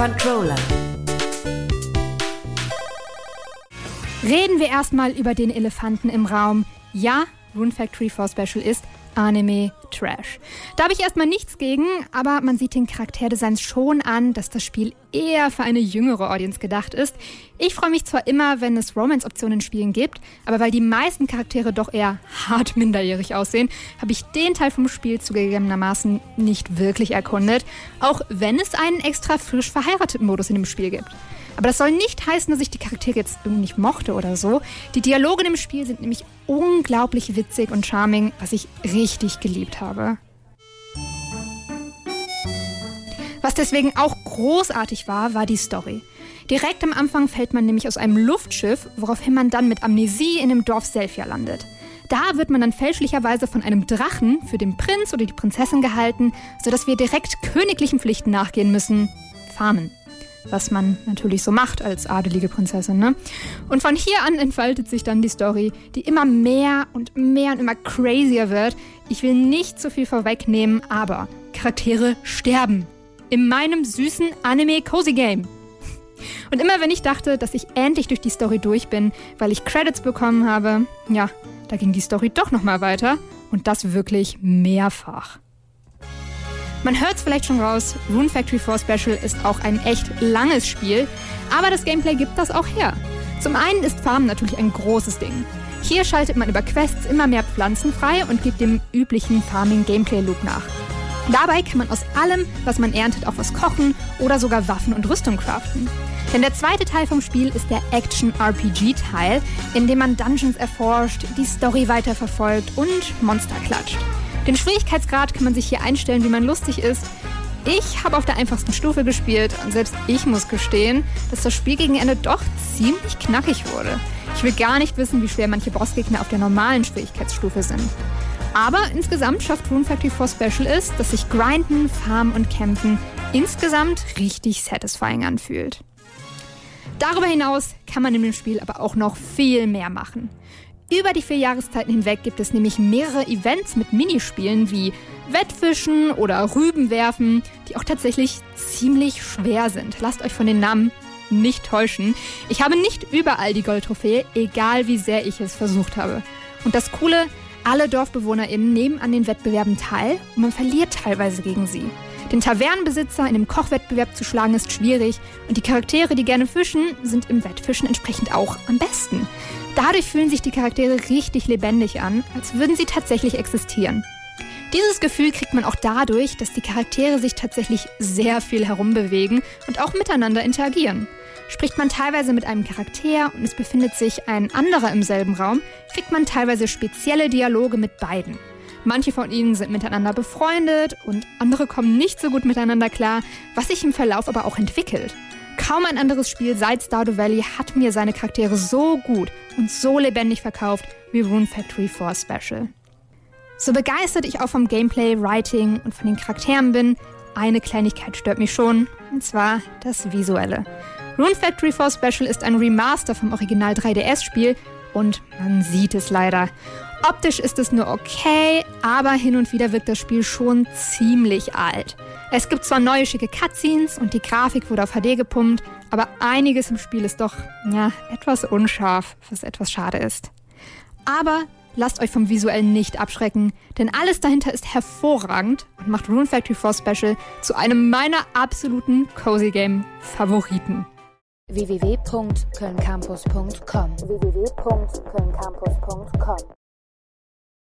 Controller. Reden wir erstmal über den Elefanten im Raum. Ja, Rune Factory 4 Special ist Anime Trash. Da habe ich erstmal nichts gegen, aber man sieht den Charakterdesigns schon an, dass das Spiel eher für eine jüngere Audience gedacht ist. Ich freue mich zwar immer, wenn es Romance-Optionen in Spielen gibt, aber weil die meisten Charaktere doch eher hart minderjährig aussehen, habe ich den Teil vom Spiel zugegebenermaßen nicht wirklich erkundet, auch wenn es einen extra frisch verheirateten Modus in dem Spiel gibt. Aber das soll nicht heißen, dass ich die Charaktere jetzt irgendwie nicht mochte oder so. Die Dialoge im Spiel sind nämlich unglaublich witzig und charming, was ich richtig geliebt habe. Was deswegen auch großartig war, war die Story. Direkt am Anfang fällt man nämlich aus einem Luftschiff, woraufhin man dann mit Amnesie in dem Dorf Selfia landet. Da wird man dann fälschlicherweise von einem Drachen für den Prinz oder die Prinzessin gehalten, sodass wir direkt königlichen Pflichten nachgehen müssen. Farmen was man natürlich so macht als adelige Prinzessin. Ne? Und von hier an entfaltet sich dann die Story, die immer mehr und mehr und immer crazier wird. Ich will nicht zu viel vorwegnehmen, aber Charaktere sterben. In meinem süßen Anime-Cozy Game. Und immer wenn ich dachte, dass ich endlich durch die Story durch bin, weil ich Credits bekommen habe, ja, da ging die Story doch nochmal weiter. Und das wirklich mehrfach. Man hört es vielleicht schon raus, Rune Factory 4 Special ist auch ein echt langes Spiel, aber das Gameplay gibt das auch her. Zum einen ist Farmen natürlich ein großes Ding. Hier schaltet man über Quests immer mehr Pflanzen frei und gibt dem üblichen Farming-Gameplay-Loop nach. Dabei kann man aus allem, was man erntet, auch was kochen oder sogar Waffen und Rüstung craften. Denn der zweite Teil vom Spiel ist der Action-RPG-Teil, in dem man Dungeons erforscht, die Story weiterverfolgt und Monster klatscht. Den Schwierigkeitsgrad kann man sich hier einstellen, wie man lustig ist. Ich habe auf der einfachsten Stufe gespielt und selbst ich muss gestehen, dass das Spiel gegen Ende doch ziemlich knackig wurde. Ich will gar nicht wissen, wie schwer manche Bossgegner auf der normalen Schwierigkeitsstufe sind. Aber insgesamt schafft Rune Factory 4 Special ist, dass sich Grinden, Farmen und Kämpfen insgesamt richtig satisfying anfühlt. Darüber hinaus kann man in dem Spiel aber auch noch viel mehr machen. Über die vier Jahreszeiten hinweg gibt es nämlich mehrere Events mit Minispielen wie Wettfischen oder Rübenwerfen, die auch tatsächlich ziemlich schwer sind. Lasst euch von den Namen nicht täuschen. Ich habe nicht überall die Goldtrophäe, egal wie sehr ich es versucht habe. Und das Coole, alle DorfbewohnerInnen nehmen an den Wettbewerben teil und man verliert teilweise gegen sie. Den Tavernenbesitzer in einem Kochwettbewerb zu schlagen ist schwierig und die Charaktere, die gerne fischen, sind im Wettfischen entsprechend auch am besten. Dadurch fühlen sich die Charaktere richtig lebendig an, als würden sie tatsächlich existieren. Dieses Gefühl kriegt man auch dadurch, dass die Charaktere sich tatsächlich sehr viel herumbewegen und auch miteinander interagieren. Spricht man teilweise mit einem Charakter und es befindet sich ein anderer im selben Raum, kriegt man teilweise spezielle Dialoge mit beiden. Manche von ihnen sind miteinander befreundet und andere kommen nicht so gut miteinander klar, was sich im Verlauf aber auch entwickelt. Kaum ein anderes Spiel seit Stardew Valley hat mir seine Charaktere so gut und so lebendig verkauft wie Rune Factory 4 Special. So begeistert ich auch vom Gameplay, Writing und von den Charakteren bin, eine Kleinigkeit stört mich schon, und zwar das Visuelle. Rune Factory 4 Special ist ein Remaster vom Original 3DS-Spiel und man sieht es leider. Optisch ist es nur okay, aber hin und wieder wirkt das Spiel schon ziemlich alt. Es gibt zwar neue schicke Cutscenes und die Grafik wurde auf HD gepumpt, aber einiges im Spiel ist doch, ja, etwas unscharf, was etwas schade ist. Aber lasst euch vom Visuellen nicht abschrecken, denn alles dahinter ist hervorragend und macht Rune Factory 4 Special zu einem meiner absoluten Cozy Game Favoriten www.kölncampus.com www